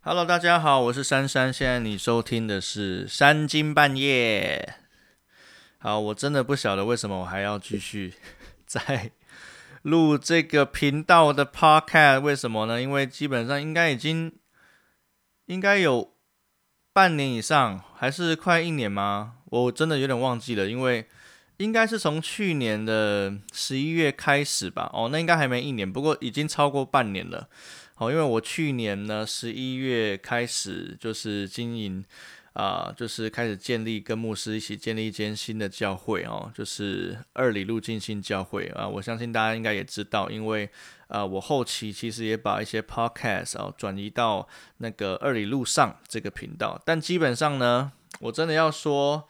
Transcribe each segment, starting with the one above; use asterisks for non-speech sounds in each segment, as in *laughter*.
Hello，大家好，我是珊珊。现在你收听的是三更半夜。好，我真的不晓得为什么我还要继续 *laughs* 在录这个频道的 Podcast。为什么呢？因为基本上应该已经应该有半年以上，还是快一年吗？我真的有点忘记了，因为应该是从去年的十一月开始吧。哦，那应该还没一年，不过已经超过半年了。好，因为我去年呢十一月开始就是经营，啊，就是开始建立跟牧师一起建立一间新的教会哦，就是二里路进信教会啊。我相信大家应该也知道，因为呃，我后期其实也把一些 podcast 哦转移到那个二里路上这个频道。但基本上呢，我真的要说，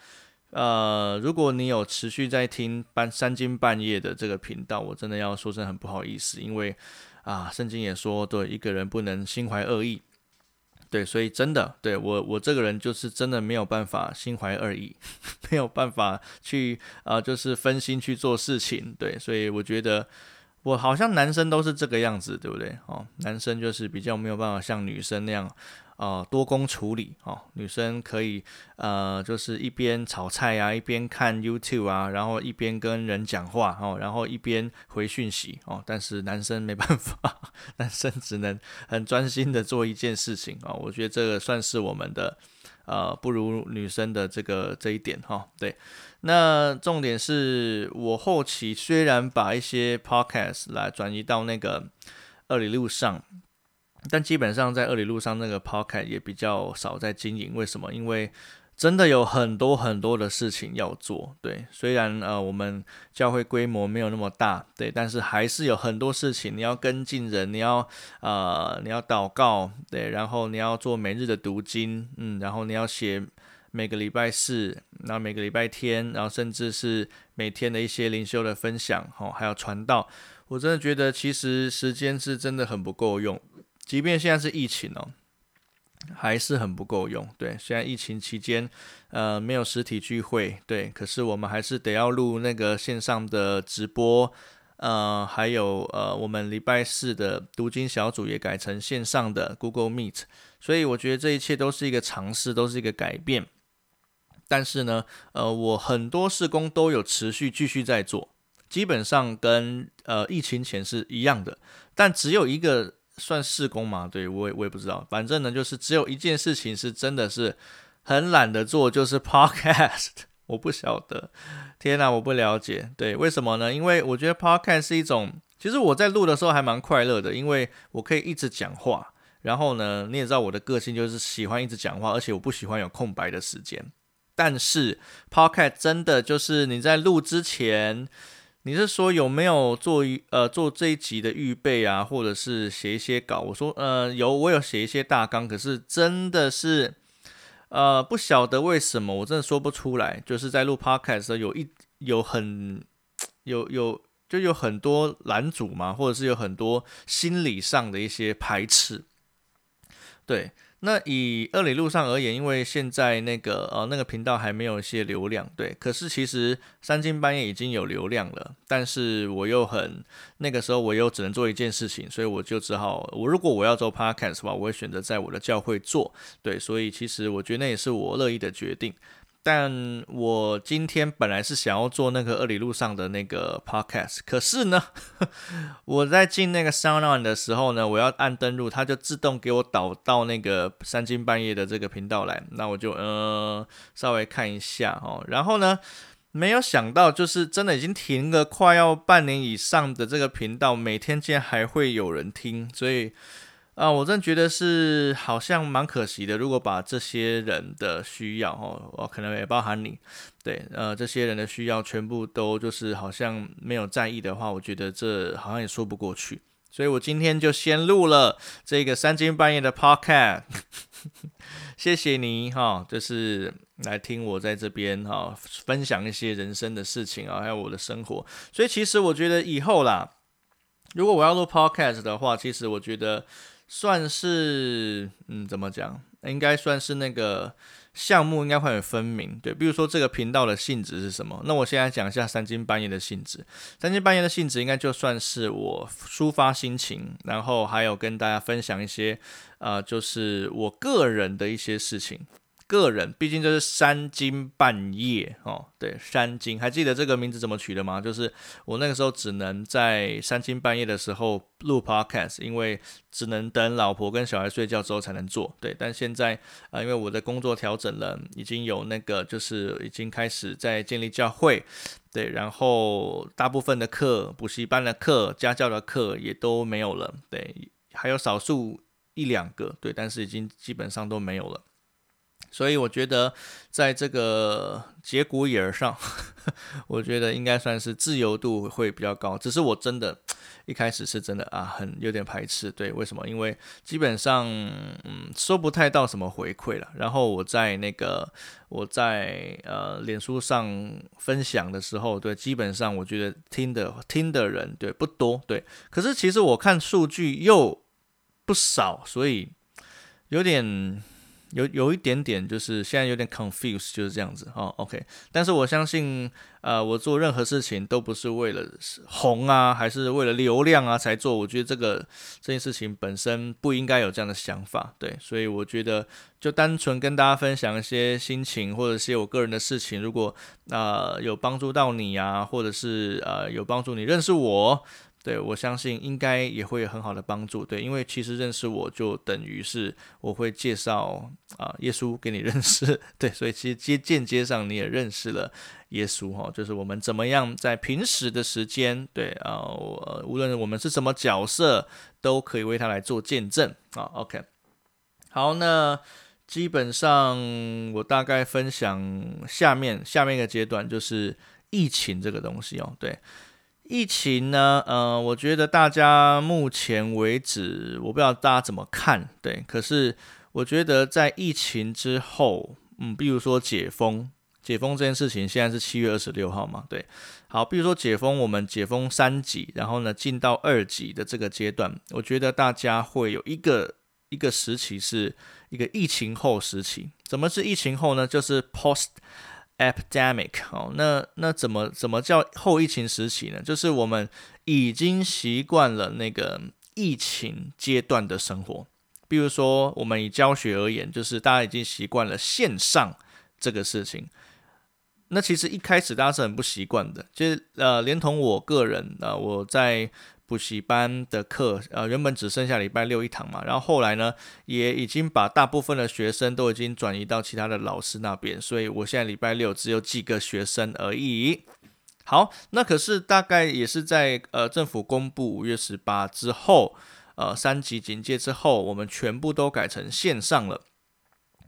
呃，如果你有持续在听半三更半夜的这个频道，我真的要说声很不好意思，因为。啊，圣经也说，对一个人不能心怀恶意，对，所以真的，对我我这个人就是真的没有办法心怀恶意，*laughs* 没有办法去啊，就是分心去做事情，对，所以我觉得我好像男生都是这个样子，对不对？哦，男生就是比较没有办法像女生那样。哦，多工处理哦，女生可以呃，就是一边炒菜啊，一边看 YouTube 啊，然后一边跟人讲话哦，然后一边回讯息哦。但是男生没办法，*laughs* 男生只能很专心的做一件事情啊。我觉得这个算是我们的呃不如女生的这个这一点哈。对，那重点是我后期虽然把一些 Podcast 来转移到那个二里路上。但基本上在二里路上那个 podcast 也比较少在经营，为什么？因为真的有很多很多的事情要做，对。虽然呃我们教会规模没有那么大，对，但是还是有很多事情你要跟进人，你要呃你要祷告，对，然后你要做每日的读经，嗯，然后你要写每个礼拜四，然后每个礼拜天，然后甚至是每天的一些灵修的分享，哦，还有传道。我真的觉得其实时间是真的很不够用。即便现在是疫情哦，还是很不够用。对，现在疫情期间，呃，没有实体聚会，对，可是我们还是得要录那个线上的直播，呃，还有呃，我们礼拜四的读经小组也改成线上的 Google Meet，所以我觉得这一切都是一个尝试，都是一个改变。但是呢，呃，我很多事工都有持续继续在做，基本上跟呃疫情前是一样的，但只有一个。算试工嘛？对我也我也不知道，反正呢，就是只有一件事情是真的是很懒得做，就是 podcast。*laughs* 我不晓得，天哪，我不了解。对，为什么呢？因为我觉得 podcast 是一种，其实我在录的时候还蛮快乐的，因为我可以一直讲话。然后呢，你也知道我的个性就是喜欢一直讲话，而且我不喜欢有空白的时间。但是 podcast 真的就是你在录之前。你是说有没有做一呃做这一集的预备啊，或者是写一些稿？我说呃有，我有写一些大纲，可是真的是呃不晓得为什么，我真的说不出来。就是在录 podcast 的时候，有一有很有有就有很多拦阻嘛，或者是有很多心理上的一些排斥，对。那以二里路上而言，因为现在那个呃那个频道还没有一些流量，对，可是其实三更半夜已经有流量了，但是我又很那个时候我又只能做一件事情，所以我就只好我如果我要做 podcast 的话，我会选择在我的教会做，对，所以其实我觉得那也是我乐意的决定。但我今天本来是想要做那个二里路上的那个 podcast，可是呢，我在进那个 SoundOn 的时候呢，我要按登录，它就自动给我导到那个三更半夜的这个频道来。那我就呃稍微看一下哦，然后呢，没有想到就是真的已经停了快要半年以上的这个频道，每天竟然还会有人听，所以。啊，我真觉得是好像蛮可惜的。如果把这些人的需要，哦，我可能也包含你，对，呃，这些人的需要全部都就是好像没有在意的话，我觉得这好像也说不过去。所以我今天就先录了这个三更半夜的 podcast，*laughs* 谢谢你哈，就是来听我在这边哈分享一些人生的事情啊，还有我的生活。所以其实我觉得以后啦，如果我要录 podcast 的话，其实我觉得。算是嗯，怎么讲？应该算是那个项目应该会很分明，对，比如说这个频道的性质是什么？那我现在讲一下三更半夜的性质。三更半夜的性质应该就算是我抒发心情，然后还有跟大家分享一些，啊，就是我个人的一些事情。个人，毕竟这是三更半夜哦，对，三更，还记得这个名字怎么取的吗？就是我那个时候只能在三更半夜的时候录 podcast，因为只能等老婆跟小孩睡觉之后才能做。对，但现在啊，因为我的工作调整了，已经有那个就是已经开始在建立教会，对，然后大部分的课、补习班的课、家教的课也都没有了，对，还有少数一两个，对，但是已经基本上都没有了。所以我觉得，在这个节骨眼儿上，*laughs* 我觉得应该算是自由度会比较高。只是我真的，一开始是真的啊，很有点排斥。对，为什么？因为基本上，嗯，收不太到什么回馈了。然后我在那个我在呃脸书上分享的时候，对，基本上我觉得听的听的人对不多。对，可是其实我看数据又不少，所以有点。有有一点点，就是现在有点 confused，就是这样子哦。OK，但是我相信，呃，我做任何事情都不是为了红啊，还是为了流量啊才做。我觉得这个这件事情本身不应该有这样的想法，对。所以我觉得就单纯跟大家分享一些心情，或者是我个人的事情，如果呃有帮助到你啊，或者是呃有帮助你认识我。对，我相信应该也会有很好的帮助。对，因为其实认识我就等于是我会介绍啊耶稣给你认识。*laughs* 对，所以其实接间接上你也认识了耶稣哈，就是我们怎么样在平时的时间，对啊，无论我们是什么角色，都可以为他来做见证啊。OK，好，那基本上我大概分享下面下面一个阶段就是疫情这个东西哦，对。疫情呢，呃，我觉得大家目前为止，我不知道大家怎么看，对。可是我觉得在疫情之后，嗯，比如说解封，解封这件事情，现在是七月二十六号嘛，对。好，比如说解封，我们解封三级，然后呢进到二级的这个阶段，我觉得大家会有一个一个时期是一个疫情后时期。怎么是疫情后呢？就是 post。Epidemic 哦，那那怎么怎么叫后疫情时期呢？就是我们已经习惯了那个疫情阶段的生活。比如说，我们以教学而言，就是大家已经习惯了线上这个事情。那其实一开始大家是很不习惯的，就是呃，连同我个人啊，我在。补习班的课，呃，原本只剩下礼拜六一堂嘛，然后后来呢，也已经把大部分的学生都已经转移到其他的老师那边，所以我现在礼拜六只有几个学生而已。好，那可是大概也是在呃政府公布五月十八之后，呃三级警戒之后，我们全部都改成线上了。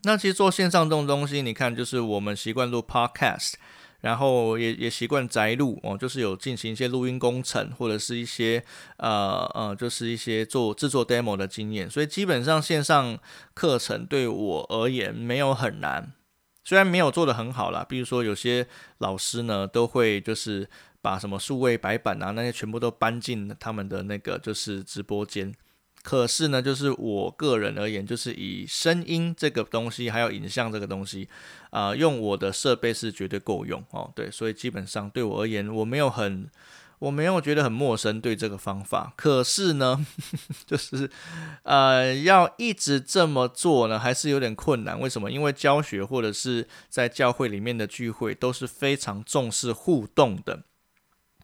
那其实做线上这种东西，你看，就是我们习惯录 podcast。然后也也习惯宅录哦，就是有进行一些录音工程，或者是一些呃呃，就是一些做制作 demo 的经验，所以基本上线上课程对我而言没有很难，虽然没有做的很好啦，比如说有些老师呢都会就是把什么数位白板啊那些全部都搬进他们的那个就是直播间。可是呢，就是我个人而言，就是以声音这个东西，还有影像这个东西，啊，用我的设备是绝对够用哦。对，所以基本上对我而言，我没有很，我没有觉得很陌生对这个方法。可是呢，*laughs* 就是呃，要一直这么做呢，还是有点困难。为什么？因为教学或者是在教会里面的聚会都是非常重视互动的。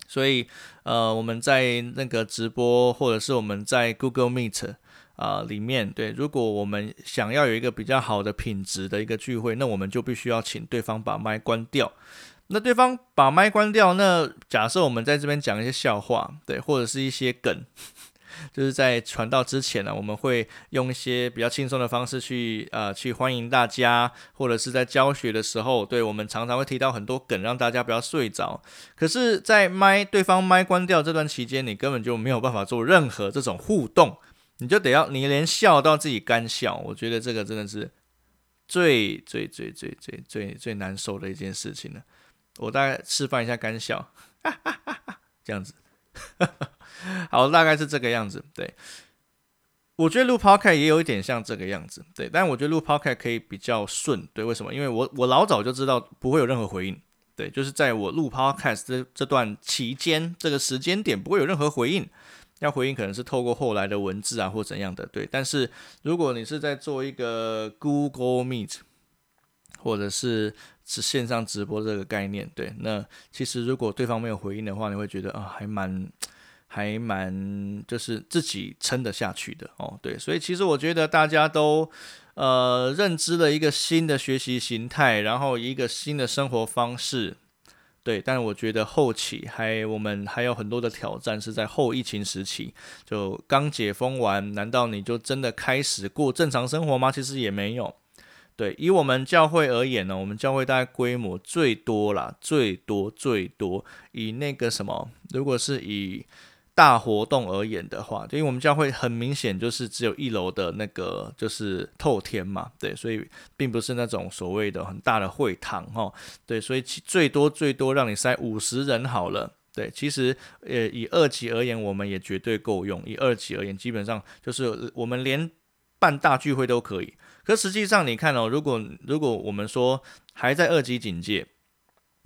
所以，呃，我们在那个直播，或者是我们在 Google Meet 啊里面，对，如果我们想要有一个比较好的品质的一个聚会，那我们就必须要请对方把麦关掉。那对方把麦关掉，那假设我们在这边讲一些笑话，对，或者是一些梗。就是在传道之前呢，我们会用一些比较轻松的方式去呃去欢迎大家，或者是在教学的时候，对我们常常会提到很多梗，让大家不要睡着。可是，在麦对方麦关掉这段期间，你根本就没有办法做任何这种互动，你就得要你连笑到自己干笑。我觉得这个真的是最最最最最最最难受的一件事情了。我大概示范一下干笑，哈哈哈这样子。*laughs* 好，大概是这个样子。对，我觉得录 podcast 也有一点像这个样子，对，但我觉得录 podcast 可以比较顺，对，为什么？因为我我老早就知道不会有任何回应，对，就是在我录 podcast 这这段期间，这个时间点不会有任何回应，要回应可能是透过后来的文字啊或怎样的，对。但是如果你是在做一个 Google Meet，或者是是线上直播这个概念，对，那其实如果对方没有回应的话，你会觉得啊，还蛮。还蛮就是自己撑得下去的哦，对，所以其实我觉得大家都呃认知了一个新的学习形态，然后一个新的生活方式，对，但我觉得后期还我们还有很多的挑战是在后疫情时期，就刚解封完，难道你就真的开始过正常生活吗？其实也没有，对，以我们教会而言呢，我们教会大概规模最多啦，最多最多以那个什么，如果是以大活动而言的话，因为我们教会很明显就是只有一楼的那个就是透天嘛，对，所以并不是那种所谓的很大的会堂哈，对，所以最多最多让你塞五十人好了，对，其实呃以二级而言，我们也绝对够用，以二级而言，基本上就是我们连办大聚会都可以，可实际上你看哦，如果如果我们说还在二级警戒，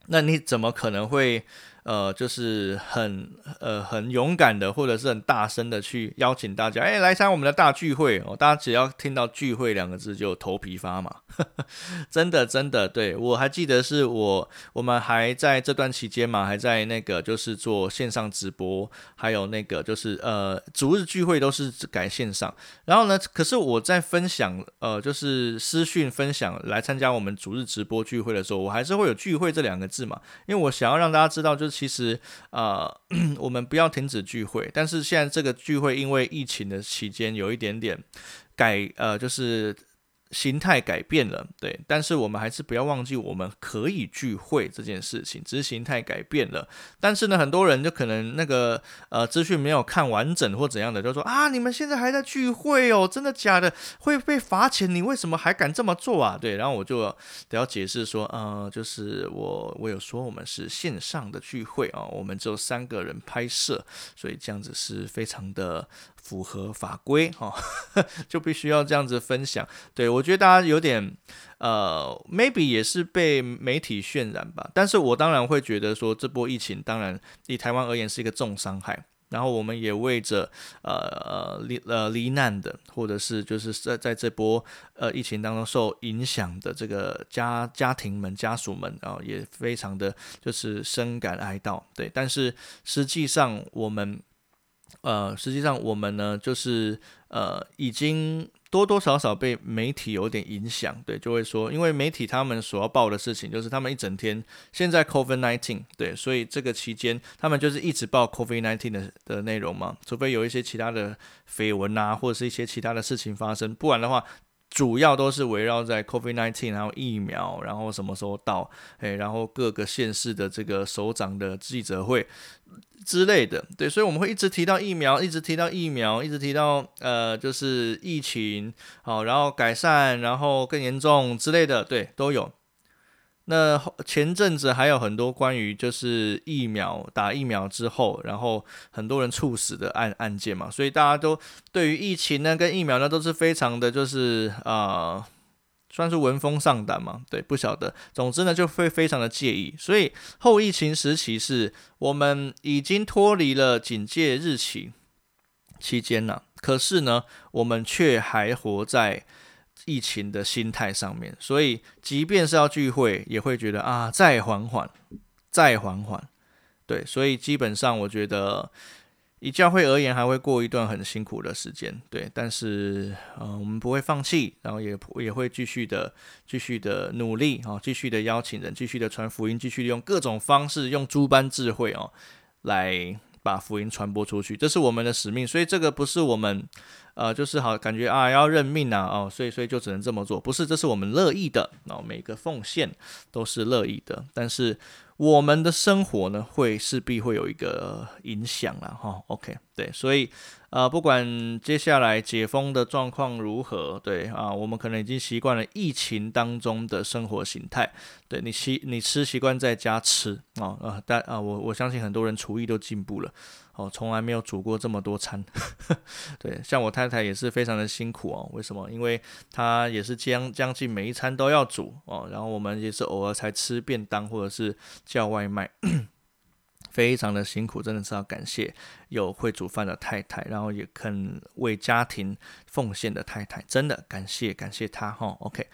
那你怎么可能会？呃，就是很呃很勇敢的，或者是很大声的去邀请大家，哎，来参加我们的大聚会哦！大家只要听到“聚会”两个字就头皮发麻，*laughs* 真的真的，对我还记得是我我们还在这段期间嘛，还在那个就是做线上直播，还有那个就是呃主日聚会都是改线上，然后呢，可是我在分享呃就是私讯分享来参加我们主日直播聚会的时候，我还是会有“聚会”这两个字嘛，因为我想要让大家知道就。其实，呃，*clears throat* 我们不要停止聚会，但是现在这个聚会因为疫情的期间有一点点改，呃，就是。形态改变了，对，但是我们还是不要忘记我们可以聚会这件事情，只是形态改变了。但是呢，很多人就可能那个呃资讯没有看完整或怎样的，就说啊，你们现在还在聚会哦，真的假的？会被罚钱？你为什么还敢这么做啊？对，然后我就得要解释说，呃，就是我我有说我们是线上的聚会啊，我们只有三个人拍摄，所以这样子是非常的。符合法规 *laughs* 哈，就必须要这样子分享。对我觉得大家有点呃，maybe 也是被媒体渲染吧。但是我当然会觉得说，这波疫情当然以台湾而言是一个重伤害。然后我们也为着呃呃罹呃罹难的，或者是就是在在这波呃疫情当中受影响的这个家家庭们家属们啊，也非常的就是深感哀悼。对，但是实际上我们。呃，实际上我们呢，就是呃，已经多多少少被媒体有点影响，对，就会说，因为媒体他们所要报的事情，就是他们一整天现在 COVID nineteen，对，所以这个期间他们就是一直报 COVID nineteen 的的内容嘛，除非有一些其他的绯闻啊，或者是一些其他的事情发生，不然的话，主要都是围绕在 COVID nineteen，然后疫苗，然后什么时候到，诶，然后各个县市的这个首长的记者会。之类的，对，所以我们会一直提到疫苗，一直提到疫苗，一直提到呃，就是疫情，好，然后改善，然后更严重之类的，对，都有。那前阵子还有很多关于就是疫苗打疫苗之后，然后很多人猝死的案案件嘛，所以大家都对于疫情呢跟疫苗呢都是非常的就是啊。算是闻风丧胆嘛？对，不晓得。总之呢，就会非常的介意。所以后疫情时期是我们已经脱离了警戒日期期间呢，可是呢，我们却还活在疫情的心态上面。所以，即便是要聚会，也会觉得啊，再缓缓，再缓缓。对，所以基本上我觉得。以教会而言，还会过一段很辛苦的时间，对，但是呃，我们不会放弃，然后也也会继续的、继续的努力啊，继续的邀请人，继续的传福音，继续用各种方式，用诸般智慧哦，来把福音传播出去，这是我们的使命。所以这个不是我们呃，就是好感觉啊，要认命啊，哦，所以所以就只能这么做，不是，这是我们乐意的，哦，每个奉献都是乐意的，但是。我们的生活呢，会势必会有一个影响了哈。OK，对，所以呃，不管接下来解封的状况如何，对啊，我们可能已经习惯了疫情当中的生活形态。对你习你吃习惯在家吃啊啊，但啊，我我相信很多人厨艺都进步了哦，从来没有煮过这么多餐。*laughs* 对，像我太太也是非常的辛苦哦。为什么？因为她也是将将近每一餐都要煮哦，然后我们也是偶尔才吃便当或者是叫外卖。*coughs* 非常的辛苦，真的是要感谢有会煮饭的太太，然后也肯为家庭奉献的太太，真的感谢感谢她哈。OK，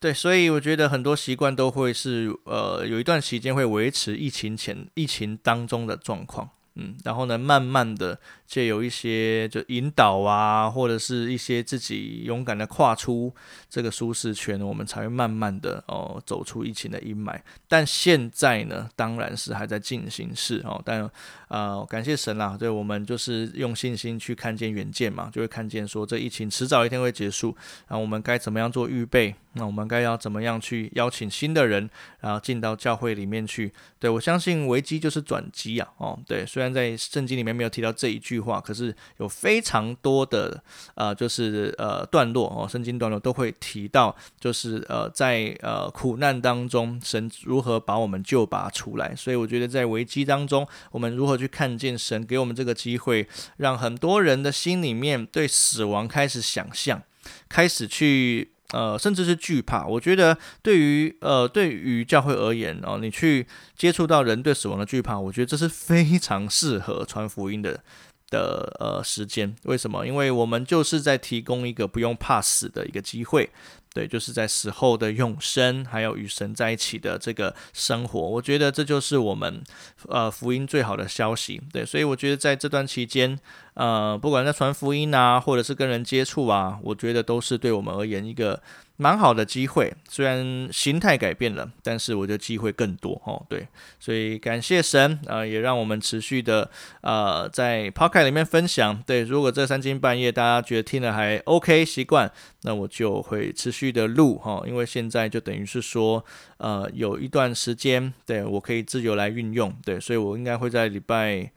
对，所以我觉得很多习惯都会是呃有一段时间会维持疫情前疫情当中的状况。嗯，然后呢，慢慢的借有一些就引导啊，或者是一些自己勇敢的跨出这个舒适圈，我们才会慢慢的哦走出疫情的阴霾。但现在呢，当然是还在进行式哦。但呃，感谢神啦，对我们就是用信心去看见远见嘛，就会看见说这疫情迟早一天会结束，然后我们该怎么样做预备？那我们该要怎么样去邀请新的人，然后进到教会里面去？对我相信危机就是转机啊！哦，对，虽然在圣经里面没有提到这一句话，可是有非常多的呃，就是呃段落哦，圣经段落都会提到，就是呃在呃苦难当中，神如何把我们救拔出来。所以我觉得在危机当中，我们如何去看见神给我们这个机会，让很多人的心里面对死亡开始想象，开始去。呃，甚至是惧怕。我觉得对于呃，对于教会而言哦，你去接触到人对死亡的惧怕，我觉得这是非常适合传福音的的呃时间。为什么？因为我们就是在提供一个不用怕死的一个机会。对，就是在死后的永生，还有与神在一起的这个生活，我觉得这就是我们呃福音最好的消息。对，所以我觉得在这段期间，呃，不管在传福音啊，或者是跟人接触啊，我觉得都是对我们而言一个。蛮好的机会，虽然形态改变了，但是我觉得机会更多哦。对，所以感谢神啊，也让我们持续的呃在 p o c k e t 里面分享。对，如果这三更半夜大家觉得听了还 OK 习惯，那我就会持续的录哈，因为现在就等于是说呃有一段时间对我可以自由来运用，对，所以我应该会在礼拜。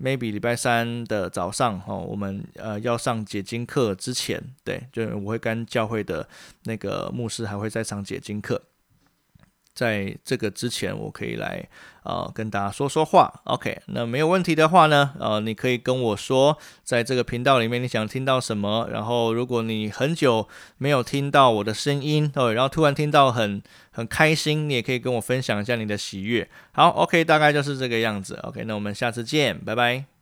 Maybe 礼拜三的早上，哈，我们呃要上解经课之前，对，就我会跟教会的那个牧师还会再上解经课，在这个之前，我可以来呃跟大家说说话，OK，那没有问题的话呢，呃，你可以跟我说，在这个频道里面你想听到什么，然后如果你很久没有听到我的声音，对，然后突然听到很很开心，你也可以跟我分享一下你的喜悦。好，OK，大概就是这个样子。OK，那我们下次见，拜拜。